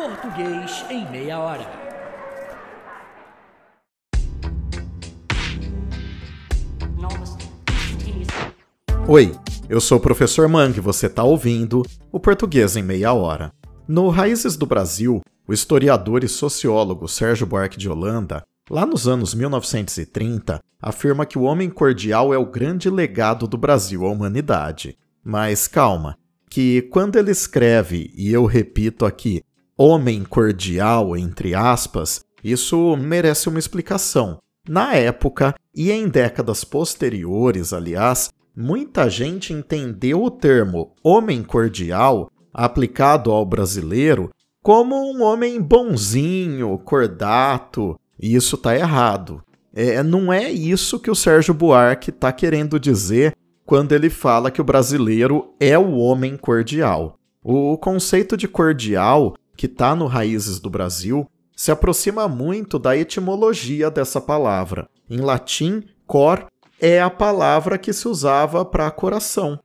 Português em meia hora. Oi, eu sou o professor Mang e você está ouvindo o Português em Meia Hora. No Raízes do Brasil, o historiador e sociólogo Sérgio Buarque de Holanda, lá nos anos 1930, afirma que o homem cordial é o grande legado do Brasil à humanidade. Mas calma, que quando ele escreve, e eu repito aqui, homem cordial, entre aspas, isso merece uma explicação. Na época, e em décadas posteriores, aliás, muita gente entendeu o termo homem cordial aplicado ao brasileiro como um homem bonzinho, cordato, e isso está errado. É, não é isso que o Sérgio Buarque está querendo dizer quando ele fala que o brasileiro é o homem cordial. O conceito de cordial que está no Raízes do Brasil, se aproxima muito da etimologia dessa palavra. Em latim, cor é a palavra que se usava para coração.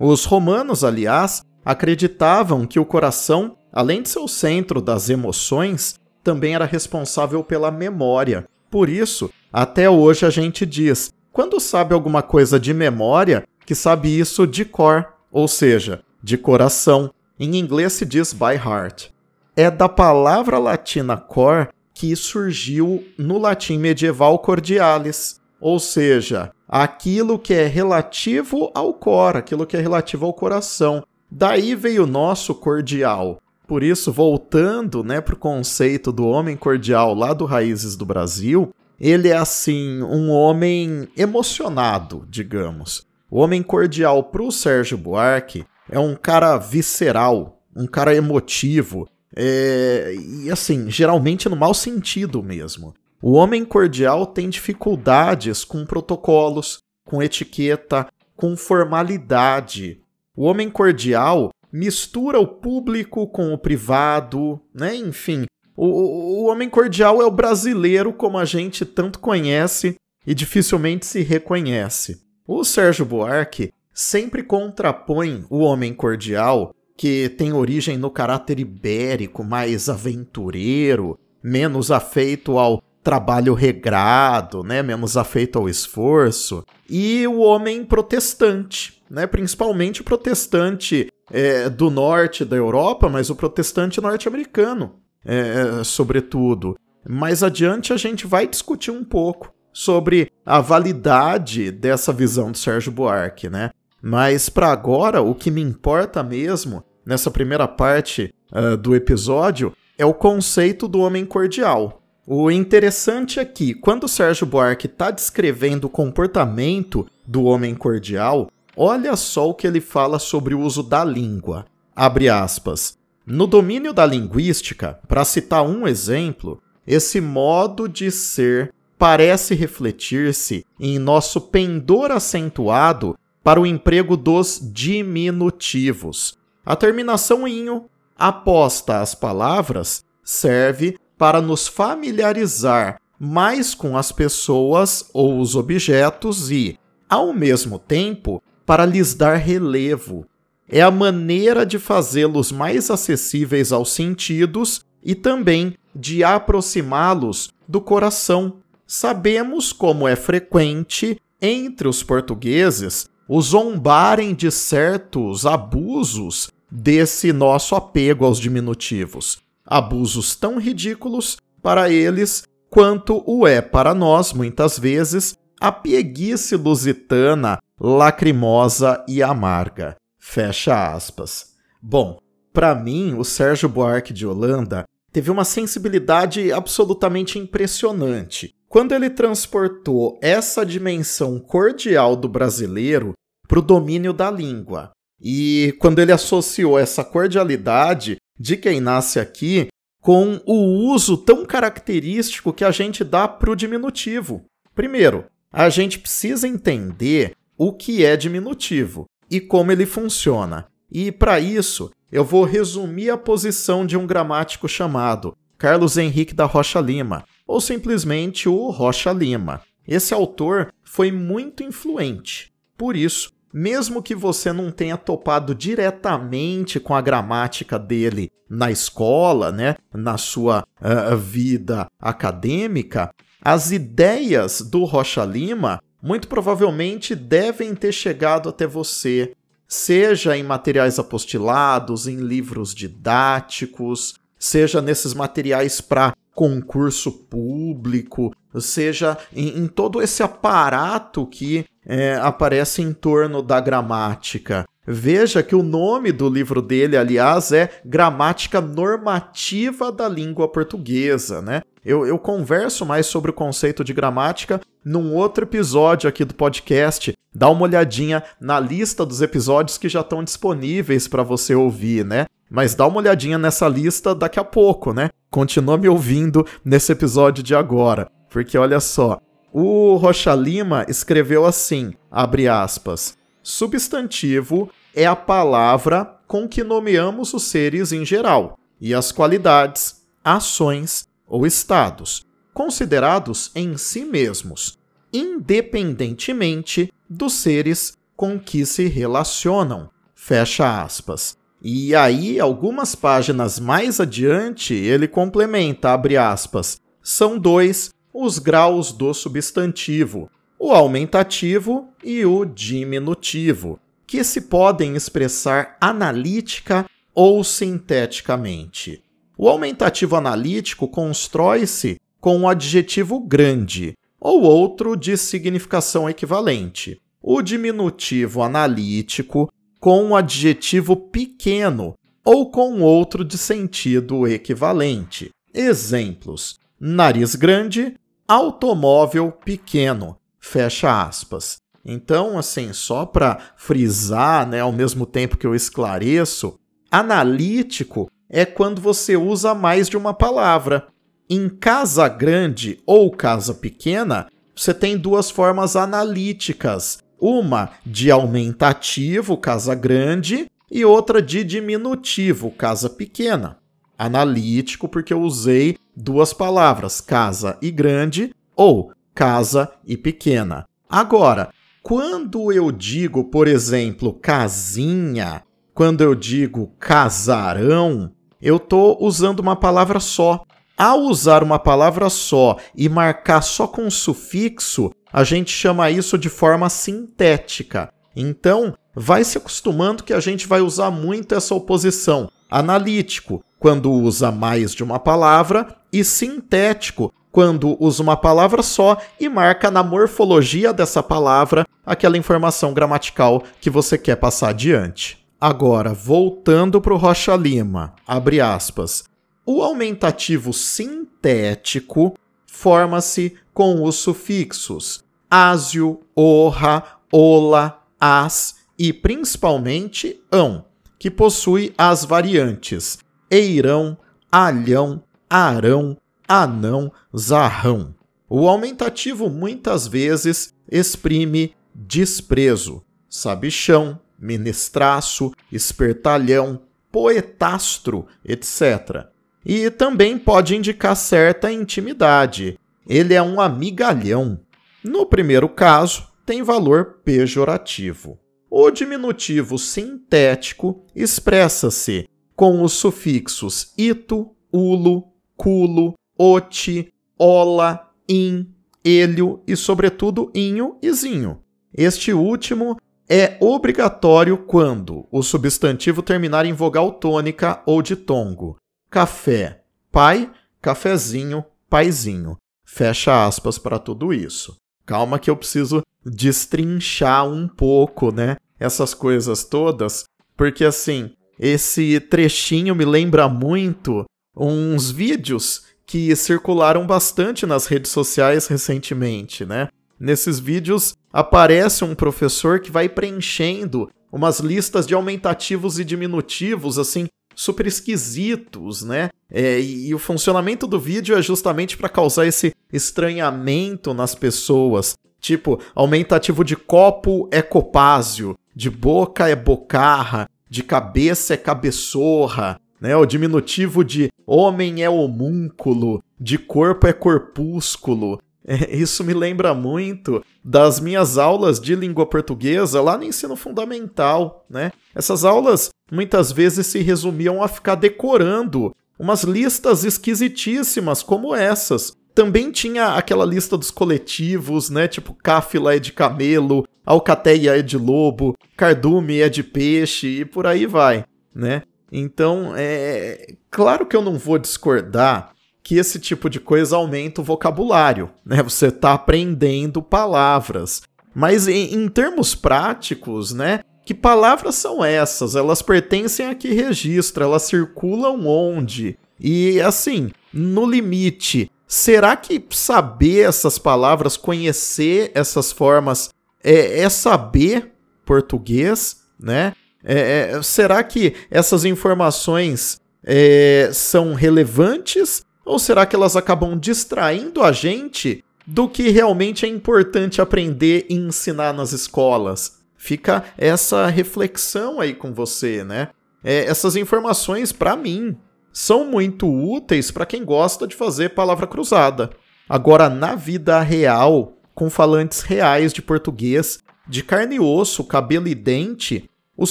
Os romanos, aliás, acreditavam que o coração, além de ser o centro das emoções, também era responsável pela memória. Por isso, até hoje a gente diz: quando sabe alguma coisa de memória, que sabe isso de cor, ou seja, de coração. Em inglês se diz by heart é da palavra latina cor que surgiu no latim medieval cordialis, ou seja, aquilo que é relativo ao cor, aquilo que é relativo ao coração. Daí veio o nosso cordial. Por isso, voltando né, para o conceito do homem cordial lá do Raízes do Brasil, ele é assim, um homem emocionado, digamos. O homem cordial para o Sérgio Buarque é um cara visceral, um cara emotivo, é, e assim, geralmente no mau sentido mesmo. O homem cordial tem dificuldades com protocolos, com etiqueta, com formalidade. O homem cordial mistura o público com o privado, né? Enfim, o, o, homem cordial é o brasileiro como a gente tanto conhece e dificilmente se reconhece. O Sérgio Buarque sempre contrapõe o homem cordial que tem origem no caráter ibérico, mais aventureiro, menos afeito ao trabalho regrado, né, menos afeito ao esforço, e o homem protestante, né, principalmente o protestante é, do norte da Europa, mas o protestante norte-americano, é, sobretudo. Mais adiante a gente vai discutir um pouco sobre a validade dessa visão de Sérgio Buarque, né? Mas para agora, o que me importa mesmo, nessa primeira parte uh, do episódio, é o conceito do homem cordial. O interessante é que, quando Sérgio Buarque está descrevendo o comportamento do homem cordial, olha só o que ele fala sobre o uso da língua. Abre aspas. No domínio da linguística, para citar um exemplo, esse modo de ser parece refletir-se em nosso pendor acentuado para o emprego dos diminutivos. A terminação inho, aposta às palavras, serve para nos familiarizar mais com as pessoas ou os objetos e, ao mesmo tempo, para lhes dar relevo. É a maneira de fazê-los mais acessíveis aos sentidos e também de aproximá-los do coração. Sabemos como é frequente entre os portugueses o zombarem de certos abusos desse nosso apego aos diminutivos. Abusos tão ridículos para eles quanto o é para nós, muitas vezes, a pieguice lusitana, lacrimosa e amarga. Fecha aspas. Bom, para mim, o Sérgio Buarque de Holanda teve uma sensibilidade absolutamente impressionante quando ele transportou essa dimensão cordial do brasileiro para o domínio da língua. E quando ele associou essa cordialidade de quem nasce aqui com o uso tão característico que a gente dá para o diminutivo. Primeiro, a gente precisa entender o que é diminutivo e como ele funciona. E para isso, eu vou resumir a posição de um gramático chamado Carlos Henrique da Rocha Lima, ou simplesmente o Rocha Lima. Esse autor foi muito influente. Por isso, mesmo que você não tenha topado diretamente com a gramática dele na escola, né, na sua uh, vida acadêmica, as ideias do Rocha Lima muito provavelmente devem ter chegado até você, seja em materiais apostilados, em livros didáticos, seja nesses materiais para concurso público, seja em, em, todo esse aparato que é, aparece em torno da gramática. Veja que o nome do livro dele, aliás, é Gramática Normativa da Língua Portuguesa, né? Eu, eu converso mais sobre o conceito de gramática num outro episódio aqui do podcast. Dá uma olhadinha na lista dos episódios que já estão disponíveis para você ouvir, né? Mas dá uma olhadinha nessa lista daqui a pouco, né? Continua me ouvindo nesse episódio de agora, porque olha só, o Rocha Lima escreveu assim, abre aspas, substantivo é a palavra com que nomeamos os seres em geral e as qualidades, ações ou estados, considerados em si mesmos, independentemente dos seres com que se relacionam. Fecha aspas. E aí, algumas páginas mais adiante, ele complementa, abre aspas, são dois os graus do substantivo, o aumentativo e o diminutivo, que se podem expressar analítica ou sinteticamente. O aumentativo analítico constrói-se com o adjetivo grande ou outro de significação equivalente. O diminutivo analítico com o adjetivo pequeno ou com outro de sentido equivalente. Exemplos: nariz grande, automóvel pequeno. Fecha aspas. Então, assim, só para frisar, né, ao mesmo tempo que eu esclareço, analítico é quando você usa mais de uma palavra. Em casa grande ou casa pequena, você tem duas formas analíticas. Uma de aumentativo, casa grande, e outra de diminutivo, casa pequena. Analítico, porque eu usei duas palavras, casa e grande, ou casa e pequena. Agora, quando eu digo, por exemplo, casinha, quando eu digo casarão, eu estou usando uma palavra só. Ao usar uma palavra só e marcar só com sufixo, a gente chama isso de forma sintética. Então, vai se acostumando que a gente vai usar muito essa oposição. Analítico, quando usa mais de uma palavra, e sintético, quando usa uma palavra só e marca na morfologia dessa palavra aquela informação gramatical que você quer passar adiante. Agora, voltando para o Rocha Lima, abre aspas. O aumentativo sintético forma-se com os sufixos ásio, orra, ola, as e principalmente ão, que possui as variantes eirão, alhão, arão, anão, zarrão. O aumentativo muitas vezes exprime desprezo, sabichão, menestraço, espertalhão, poetastro, etc. E também pode indicar certa intimidade. Ele é um amigalhão. No primeiro caso, tem valor pejorativo. O diminutivo sintético expressa-se com os sufixos ito, ulo, culo, oti, ola, in, elho e, sobretudo, inho e zinho. Este último é obrigatório quando o substantivo terminar em vogal tônica ou ditongo. Café, pai, cafezinho, paizinho. Fecha aspas para tudo isso. Calma que eu preciso destrinchar um pouco, né? Essas coisas todas, porque assim, esse trechinho me lembra muito uns vídeos que circularam bastante nas redes sociais recentemente, né? Nesses vídeos aparece um professor que vai preenchendo umas listas de aumentativos e diminutivos, assim, super esquisitos, né? É, e, e, o funcionamento do vídeo é justamente para causar esse estranhamento nas pessoas. Tipo, aumentativo de copo é copásio, de boca é bocarra, de cabeça é cabeçorra, né? O diminutivo de homem é homúnculo, de corpo é corpúsculo. Isso me lembra muito das minhas aulas de língua portuguesa lá no ensino fundamental, né? Essas aulas muitas vezes se resumiam a ficar decorando umas listas esquisitíssimas como essas. Também tinha aquela lista dos coletivos, né? Tipo, Cáfila é de camelo, Alcateia é de lobo, Cardume é de peixe e por aí vai, né? Então, é claro que eu não vou discordar que esse tipo de coisa aumenta o vocabulário, né? Você está aprendendo palavras. Mas em, em, termos práticos, né? Que palavras são essas? Elas pertencem a que registro? Elas circulam onde? E assim, no limite, será que saber essas palavras, conhecer essas formas, é, é saber português, né? É, é, será que essas informações é, são relevantes ou será que elas acabam distraindo a gente do que realmente é importante aprender e ensinar nas escolas? Fica essa reflexão aí com você, né? É, essas informações, para mim, são muito úteis para quem gosta de fazer palavra cruzada. Agora, na vida real, com falantes reais de português, de carne e osso, cabelo e dente, os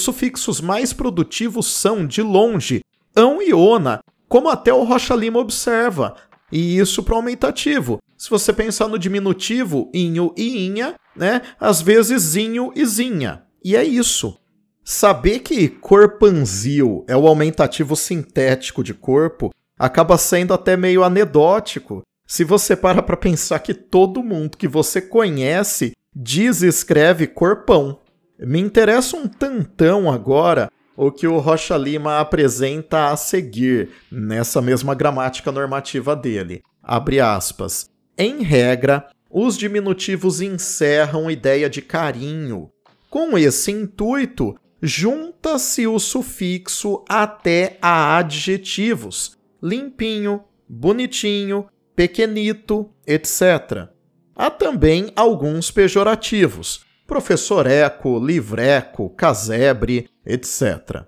sufixos mais produtivos são, de longe, ão e ona, como até o Rocha Lima observa, e isso para o aumentativo. Se você pensar no diminutivo, inho e inha, né, às vezes inho e zinha. E é isso. Saber que corpanzil é o aumentativo sintético de corpo acaba sendo até meio anedótico se você para para pensar que todo mundo que você conhece diz e escreve corpão. Me interessa um tantão agora o que o Rocha Lima apresenta a seguir nessa mesma gramática normativa dele. Abre aspas. Em regra, os diminutivos encerram ideia de carinho. Com esse intuito, junta-se o sufixo até a adjetivos: limpinho, bonitinho, pequenito, etc. Há também alguns pejorativos: professoreco, livreco, casebre, etc.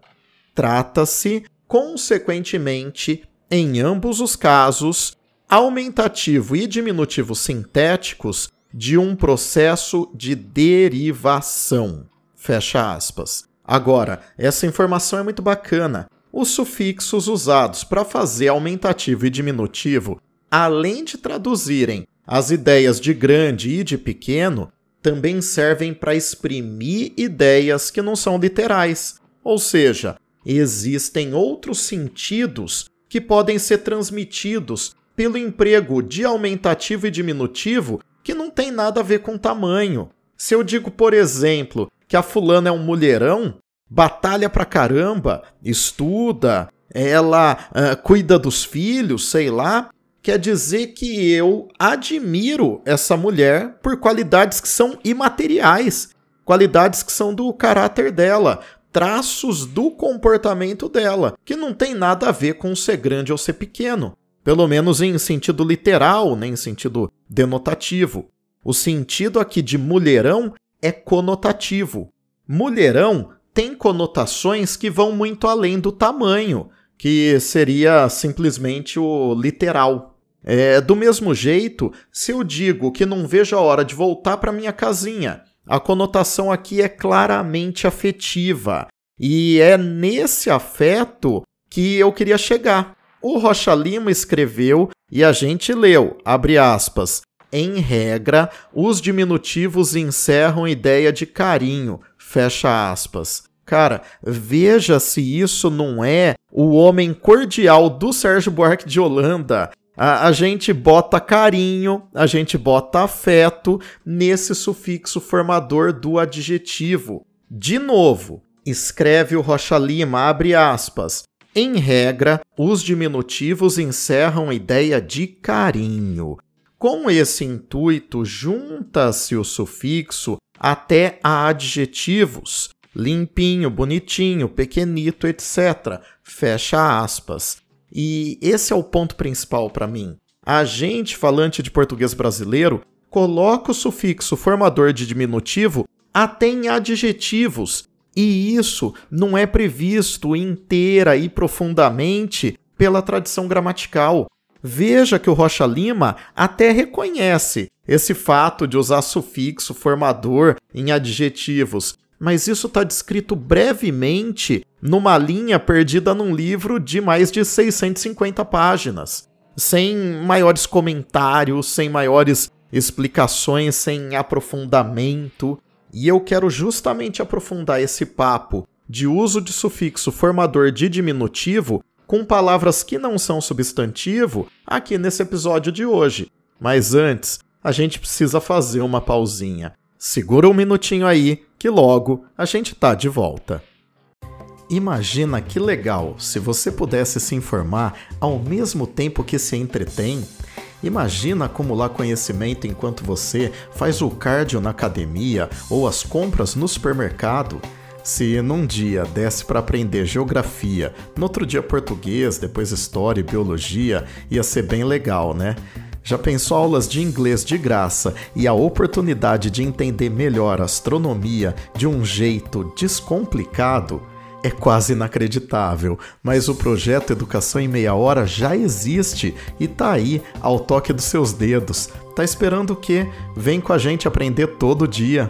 Trata-se, consequentemente, em ambos os casos, aumentativo e diminutivo sintéticos de um processo de derivação. Fecha aspas. Agora, essa informação é muito bacana. Os sufixos usados para fazer aumentativo e diminutivo, além de traduzirem as ideias de grande e de pequeno, também servem para exprimir ideias que não são literais. Ou seja, existem outros sentidos que podem ser transmitidos pelo emprego de aumentativo e diminutivo que não tem nada a ver com tamanho. Se eu digo, por exemplo, que a fulana é um mulherão, batalha pra caramba, estuda, ela uh, cuida dos filhos, sei lá, quer dizer que eu admiro essa mulher por qualidades que são imateriais, qualidades que são do caráter dela, traços do comportamento dela, que não tem nada a ver com ser grande ou ser pequeno, pelo menos em sentido literal, nem em sentido denotativo. O sentido aqui de mulherão é conotativo. Mulherão tem conotações que vão muito além do tamanho, que seria simplesmente o literal. É, do mesmo jeito, se eu digo que não vejo a hora de voltar para minha casinha, a conotação aqui é claramente afetiva. E é nesse afeto que eu queria chegar. O Rocha Lima escreveu e a gente leu, abre aspas, em regra, os diminutivos encerram ideia de carinho. Fecha aspas. Cara, veja se isso não é o homem cordial do Sérgio Buarque de Holanda. A, a, gente bota carinho, a gente bota afeto nesse sufixo formador do adjetivo. De novo, escreve o Rocha Lima, abre aspas. Em regra, os diminutivos encerram a ideia de carinho. Com esse intuito, junta-se o sufixo até a adjetivos, limpinho, bonitinho, pequenito, etc. Fecha aspas. E esse é o ponto principal para mim. A gente, falante de português brasileiro, coloca o sufixo formador de diminutivo até em adjetivos, e isso não é previsto inteira e profundamente pela tradição gramatical. Veja que o Rocha Lima até reconhece esse fato de usar sufixo formador em adjetivos, mas isso está descrito brevemente numa linha perdida num livro de mais de 650 páginas, sem maiores comentários, sem maiores explicações, sem aprofundamento. E eu quero justamente aprofundar esse papo de uso de sufixo formador de diminutivo com palavras que não são substantivo aqui nesse episódio de hoje. Mas antes, a gente precisa fazer uma pausinha. Segura um minutinho aí, que logo a gente tá de volta. Imagina que legal se você pudesse se informar ao mesmo tempo que se entretém. Imagina acumular conhecimento enquanto você faz o cardio na academia ou as compras no supermercado. Se num dia desse para aprender geografia, no outro dia português, depois história e biologia, ia ser bem legal, né? Já pensou aulas de inglês de graça e a oportunidade de entender melhor astronomia de um jeito descomplicado? É quase inacreditável, mas o projeto Educação em Meia Hora já existe e tá aí ao toque dos seus dedos. Tá esperando o quê? Vem com a gente aprender todo dia.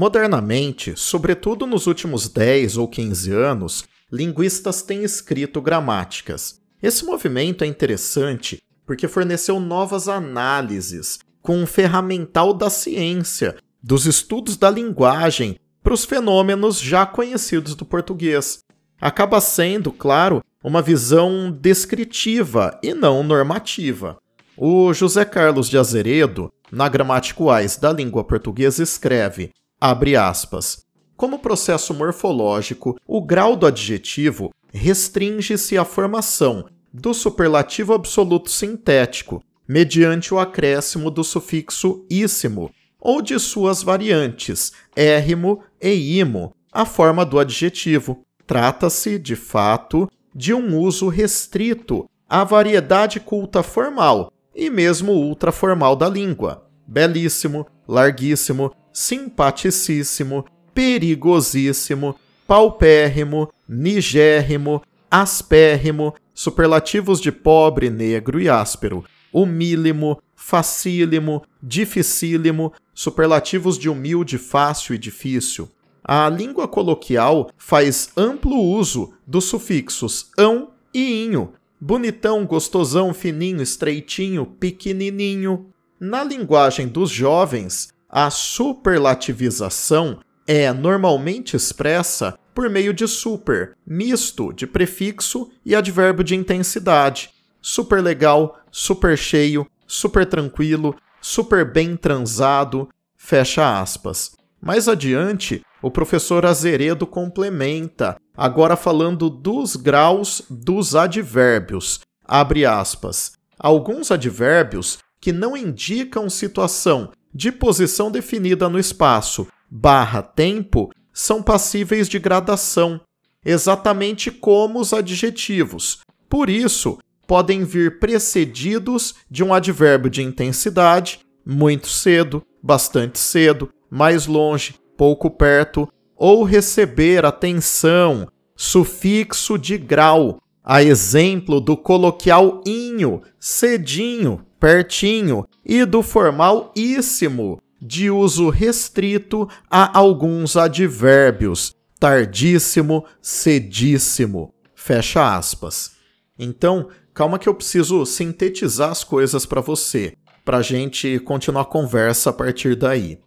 Modernamente, sobretudo nos últimos 10 ou 15 anos, linguistas têm escrito gramáticas. Esse movimento é interessante porque forneceu novas análises com um ferramental da ciência, dos estudos da linguagem, para os fenômenos já conhecidos do português. Acaba sendo, claro, uma visão descritiva e não normativa. O José Carlos de Azeredo, na Gramática Wise da língua portuguesa, escreve Abre aspas. Como processo morfológico, o grau do adjetivo restringe-se à formação do superlativo absoluto sintético, mediante o acréscimo do sufixo íssimo, ou de suas variantes, érrimo e imo, a forma do adjetivo. Trata-se, de fato, de um uso restrito à variedade culta formal e mesmo ultraformal da língua. Belíssimo, larguíssimo, simpaticíssimo, perigosíssimo, paupérrimo, nigérrimo, aspérrimo, superlativos de pobre, negro e áspero, humílimo, facílimo, dificílimo, superlativos de humilde, fácil e difícil. A língua coloquial faz amplo uso dos sufixos ão e inho, bonitão, gostosão, fininho, estreitinho, pequenininho. Na linguagem dos jovens, a superlativização é normalmente expressa por meio de super, misto de prefixo e advérbio de intensidade. Super legal, super cheio, super tranquilo, super bem transado, fecha aspas. Mais adiante, o professor Azeredo complementa, agora falando dos graus dos advérbios. Abre aspas. Alguns advérbios que não indicam situação de posição definida no espaço barra tempo são passíveis de gradação, exatamente como os adjetivos. Por isso, podem vir precedidos de um advérbio de intensidade, muito cedo, bastante cedo, mais longe, pouco perto, ou receber atenção, sufixo de grau, a exemplo do coloquial inho, cedinho, pertinho, e do formal íssimo, de uso restrito a alguns advérbios, tardíssimo, cedíssimo. Fecha aspas. Então, calma que eu preciso sintetizar as coisas para você, para a gente continuar a conversa a partir daí.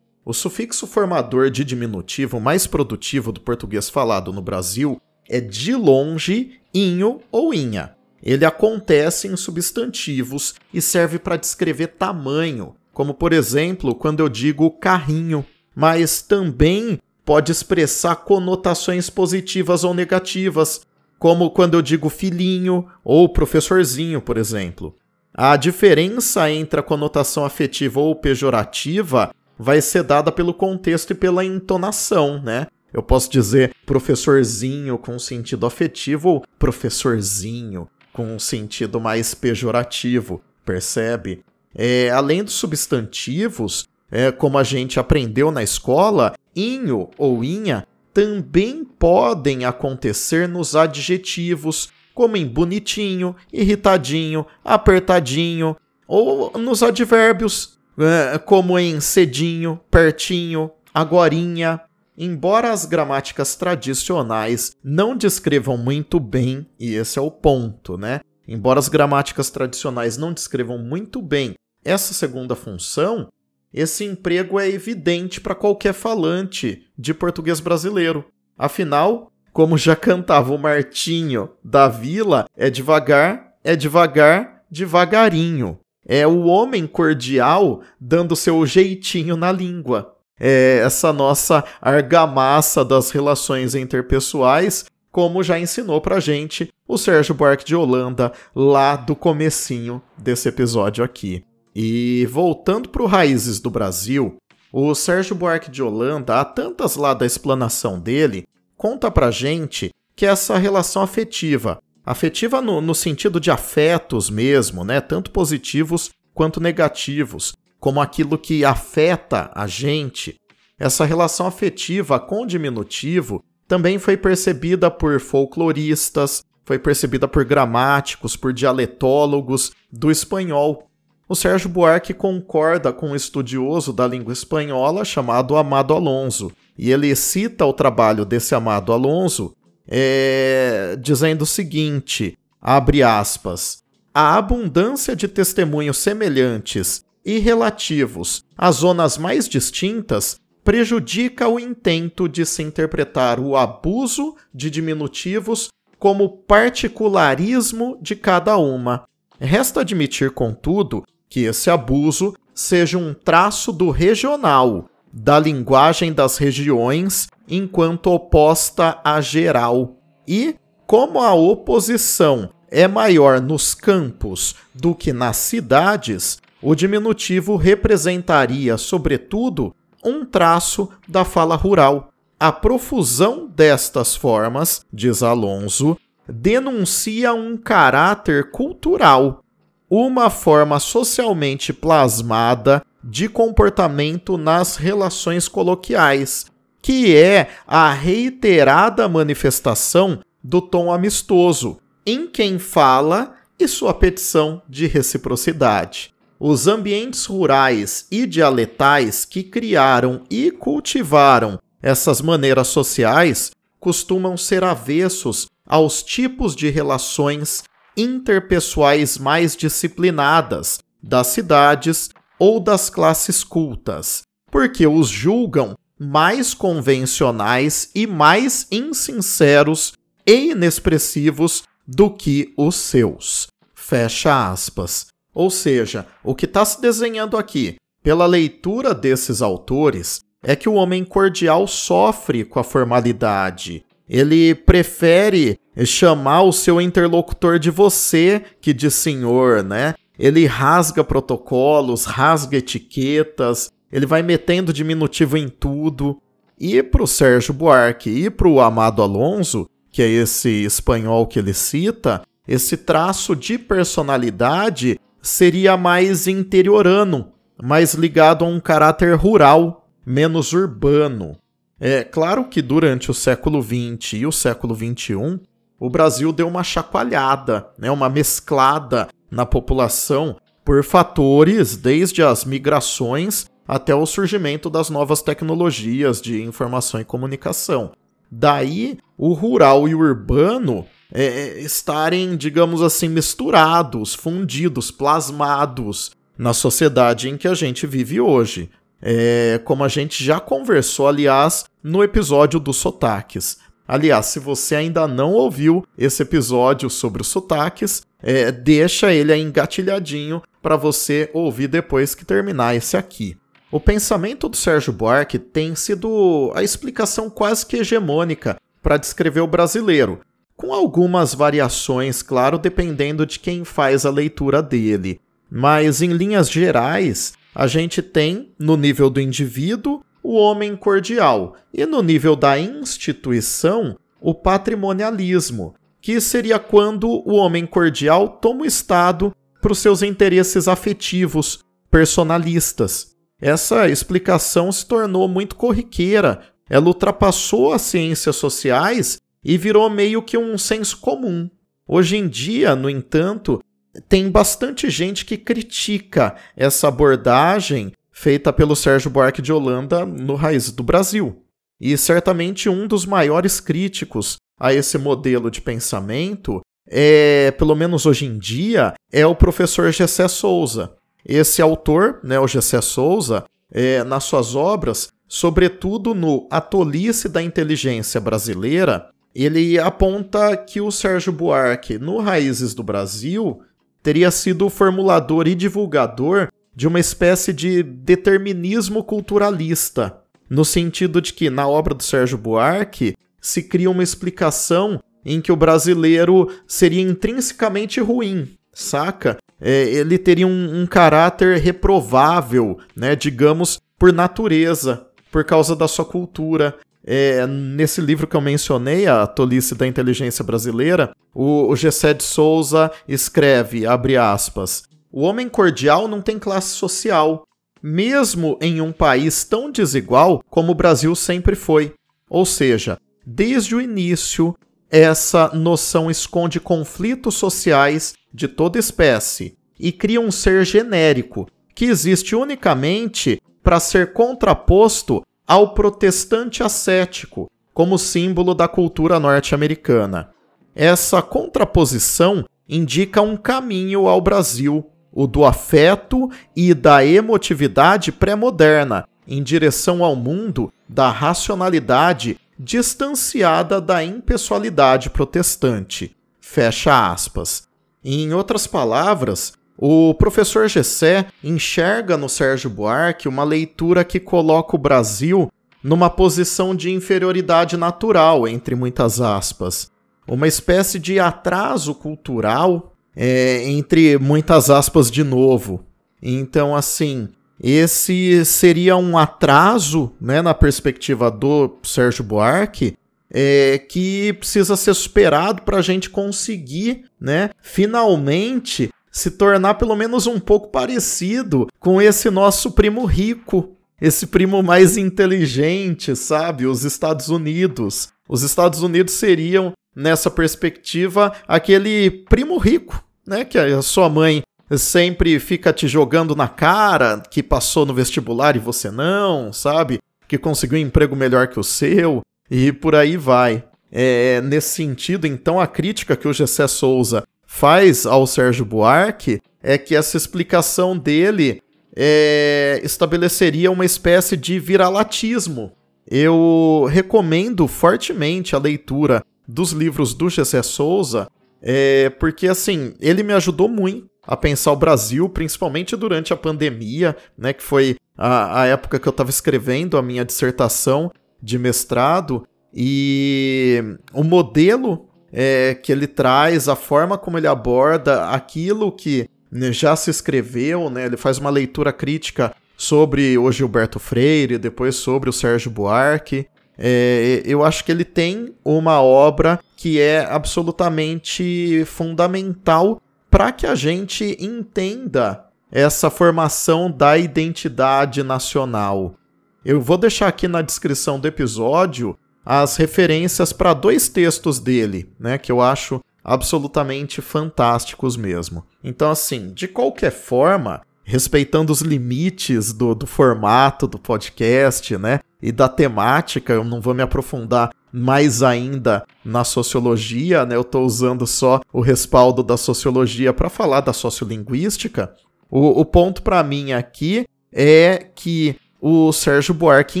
O sufixo formador de diminutivo mais produtivo do português falado no Brasil é de longe inho ou inha. Ele acontece em substantivos e serve para descrever tamanho, como por exemplo quando eu digo carrinho, mas também pode expressar conotações positivas ou negativas, como quando eu digo filhinho ou professorzinho, por exemplo. A diferença entre a conotação afetiva ou pejorativa vai ser dada pelo contexto e pela entonação, né? Eu posso dizer professorzinho com sentido afetivo ou professorzinho com um sentido mais pejorativo, percebe? É, além dos substantivos, é, como a gente aprendeu na escola, inho ou inha também podem acontecer nos adjetivos, como em bonitinho, irritadinho, apertadinho, ou nos advérbios, é, como em cedinho, pertinho, agorinha. Embora as gramáticas tradicionais não descrevam muito bem, e esse é o ponto, né? Embora as gramáticas tradicionais não descrevam muito bem essa segunda função, esse emprego é evidente para qualquer falante de português brasileiro. Afinal, como já cantava o Martinho da Vila, é devagar, é devagar, devagarinho. É o homem cordial dando seu jeitinho na língua. É essa nossa argamassa das relações interpessoais, como já ensinou pra gente o Sérgio Buarque de Holanda lá do comecinho desse episódio aqui. E voltando para o Raízes do Brasil, o Sérgio Buarque de Holanda, há tantas lá da explanação dele, conta pra gente que essa relação afetiva, afetiva no, no sentido de afetos mesmo, né, tanto positivos quanto negativos, como aquilo que afeta a gente, essa relação afetiva com diminutivo também foi percebida por folcloristas, foi percebida por gramáticos, por dialetólogos do espanhol, o Sérgio Buarque concorda com um estudioso da língua espanhola chamado Amado Alonso, e ele cita o trabalho desse Amado Alonso é, dizendo o seguinte: abre aspas. A abundância de testemunhos semelhantes e relativos às zonas mais distintas prejudica o intento de se interpretar o abuso de diminutivos como particularismo de cada uma. Resta admitir, contudo, que esse abuso seja um traço do regional, da linguagem das regiões, enquanto oposta à geral. E, como a oposição é maior nos campos do que nas cidades, o diminutivo representaria, sobretudo, um traço da fala rural. A profusão destas formas, diz Alonso, denuncia um caráter cultural uma forma socialmente plasmada de comportamento nas relações coloquiais, que é a reiterada manifestação do tom amistoso em quem fala e sua petição de reciprocidade. Os ambientes rurais e dialetais que criaram e cultivaram essas maneiras sociais costumam ser avessos aos tipos de relações interpessoais mais disciplinadas das cidades ou das classes cultas, porque os julgam mais convencionais e mais insinceros e inexpressivos do que os seus. Fecha aspas. Ou seja, o que está se desenhando aqui, pela leitura desses autores, é que o homem cordial sofre com a formalidade, ele prefere chamar o seu interlocutor de você que de senhor, né? Ele rasga protocolos, rasga etiquetas, ele vai metendo diminutivo em tudo. E pro Sérgio Buarque e pro Amado Alonso, que é esse espanhol que ele cita, esse traço de personalidade seria mais interiorano, mais ligado a um caráter rural, menos urbano. É claro que durante o século XX e o século XXI, o Brasil deu uma chacoalhada, né, uma mesclada na população por fatores desde as migrações até o surgimento das novas tecnologias de informação e comunicação. Daí, o rural e o urbano é estarem, digamos assim, misturados, fundidos, plasmados na sociedade em que a gente vive hoje é, como a gente já conversou, aliás, no episódio dos sotaques. Aliás, se você ainda não ouviu esse episódio sobre os sotaques, é, deixa ele aí engatilhadinho para você ouvir depois que terminar esse aqui. O pensamento do Sérgio Buarque tem sido a explicação quase que hegemônica para descrever o brasileiro, com algumas variações, claro, dependendo de quem faz a leitura dele. Mas, em linhas gerais, a gente tem, no nível do indivíduo, o homem cordial, e no nível da instituição, o patrimonialismo, que seria quando o homem cordial toma o Estado para os seus interesses afetivos, personalistas. Essa explicação se tornou muito corriqueira ela ultrapassou as ciências sociais e virou meio que um senso comum. Hoje em dia, no entanto, tem bastante gente que critica essa abordagem feita pelo Sérgio Buarque de Holanda no Raiz do Brasil. E certamente um dos maiores críticos a esse modelo de pensamento é, pelo menos hoje em dia, é o professor Gessé Souza. Esse autor, né, o Gessé Souza, é, nas suas obras, sobretudo no A Tolice da Inteligência Brasileira, ele aponta que o Sérgio Buarque, no Raízes do Brasil, teria sido o formulador e divulgador de uma espécie de determinismo culturalista, no sentido de que, na obra do Sérgio Buarque, se cria uma explicação em que o brasileiro seria intrinsecamente ruim, saca? É, ele teria um, um caráter reprovável, né, digamos, por natureza, por causa da sua cultura. É, nesse livro que eu mencionei, A Tolice da Inteligência Brasileira, o, o Gessé de Souza escreve, abre aspas, o homem cordial não tem classe social, mesmo em um país tão desigual como o Brasil sempre foi. Ou seja, desde o início, essa noção esconde conflitos sociais de toda espécie e cria um ser genérico que existe unicamente para ser contraposto ao protestante ascético, como símbolo da cultura norte-americana. Essa contraposição indica um caminho ao Brasil, o do afeto e da emotividade pré-moderna, em direção ao mundo da racionalidade distanciada da impessoalidade protestante. Fecha aspas. Em outras palavras, o professor Gessé enxerga no Sérgio Buarque uma leitura que coloca o Brasil numa posição de inferioridade natural, entre muitas aspas. Uma espécie de atraso cultural, é, entre muitas aspas de novo. Então, assim, esse seria um atraso, né, na perspectiva do Sérgio Buarque, é, que precisa ser superado para a gente conseguir, né, finalmente se tornar pelo menos um pouco parecido com esse nosso primo rico, esse primo mais inteligente, sabe? Os Estados Unidos. Os Estados Unidos seriam, nessa perspectiva, aquele primo rico, né? Que a sua mãe sempre fica te jogando na cara que passou no vestibular e você não, sabe? Que conseguiu um emprego melhor que o seu e por aí vai. É, nesse sentido, então, a crítica que o Gessé Souza faz ao Sérgio Buarque é que essa explicação dele é, estabeleceria uma espécie de viralatismo. Eu recomendo fortemente a leitura dos livros do Gessé Souza, é, porque assim, ele me ajudou muito a pensar o Brasil, principalmente durante a pandemia, né, que foi a, a época que eu estava escrevendo a minha dissertação de mestrado, e o modelo é, que ele traz, a forma como ele aborda aquilo que né, já se escreveu, né, ele faz uma leitura crítica sobre o Gilberto Freire, depois sobre o Sérgio Buarque. É, eu acho que ele tem uma obra que é absolutamente fundamental para que a gente entenda essa formação da identidade nacional. Eu vou deixar aqui na descrição do episódio as referências para dois textos dele, né, que eu acho absolutamente fantásticos mesmo. Então, assim, de qualquer forma, respeitando os limites do, do formato do podcast, né, e da temática, eu não vou me aprofundar mais ainda na sociologia, né? Eu estou usando só o respaldo da sociologia para falar da sociolinguística. O, o ponto para mim aqui é que o Sérgio Buarque,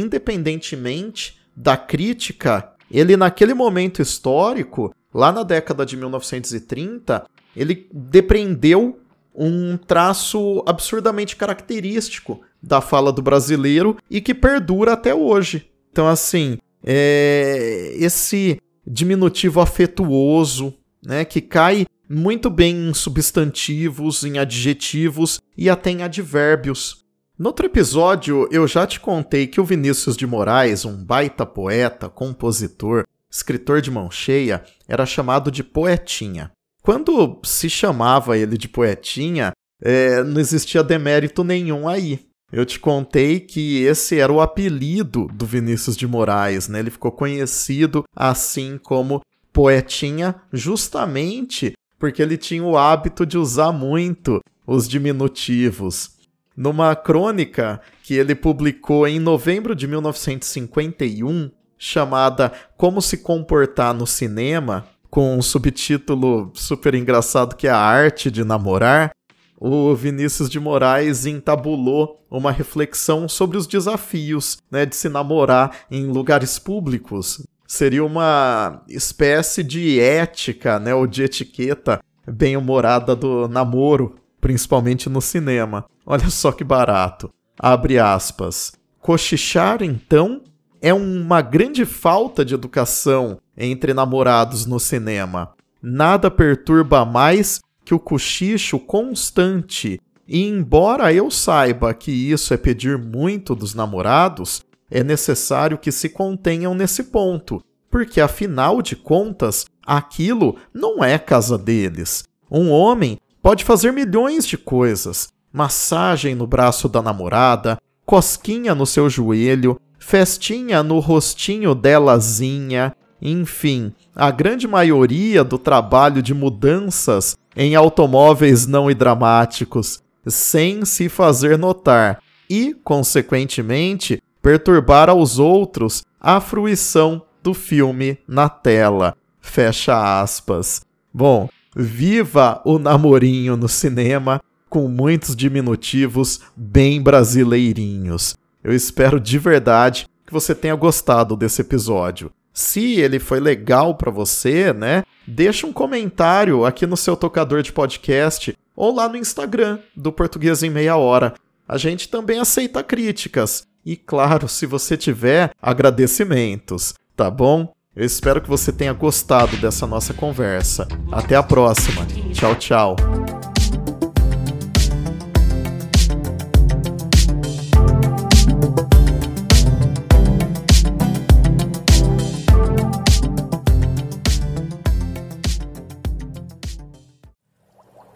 independentemente da crítica, ele naquele momento histórico, lá na década de 1930, ele depreendeu um traço absurdamente característico da fala do brasileiro e que perdura até hoje. Então, assim, é, esse diminutivo afetuoso, né, que cai muito bem em substantivos, em adjetivos e até em advérbios. No outro episódio, eu já te contei que o Vinícius de Moraes, um baita poeta, compositor, escritor de mão cheia, era chamado de poetinha. Quando se chamava ele de poetinha, é, não existia demérito nenhum aí. Eu te contei que esse era o apelido do Vinícius de Moraes, né? Ele ficou conhecido assim como Poetinha justamente porque ele tinha o hábito de usar muito os diminutivos. Numa crônica que ele publicou em novembro de 1951, chamada Como se comportar no cinema, com um subtítulo super engraçado que é A Arte de Namorar, o Vinícius de Moraes entabulou uma reflexão sobre os desafios né, de se namorar em lugares públicos. Seria uma espécie de ética, né, ou de etiqueta bem-humorada do namoro, principalmente no cinema. Olha só que barato. Abre aspas. Cochichar, então, é uma grande falta de educação entre namorados no cinema. Nada perturba mais que o cochicho constante. E embora eu saiba que isso é pedir muito dos namorados, é necessário que se contenham nesse ponto, porque afinal de contas, aquilo não é casa deles. Um homem pode fazer milhões de coisas: massagem no braço da namorada, cosquinha no seu joelho, festinha no rostinho delazinha, enfim, a grande maioria do trabalho de mudanças em automóveis não hidramáticos, sem se fazer notar e, consequentemente, perturbar aos outros a fruição do filme na tela. Fecha aspas. Bom, viva o namorinho no cinema com muitos diminutivos bem brasileirinhos. Eu espero de verdade que você tenha gostado desse episódio. Se ele foi legal para você, né? Deixa um comentário aqui no seu tocador de podcast ou lá no Instagram do Português em Meia Hora. A gente também aceita críticas e, claro, se você tiver, agradecimentos, tá bom? Eu espero que você tenha gostado dessa nossa conversa. Até a próxima. Tchau, tchau.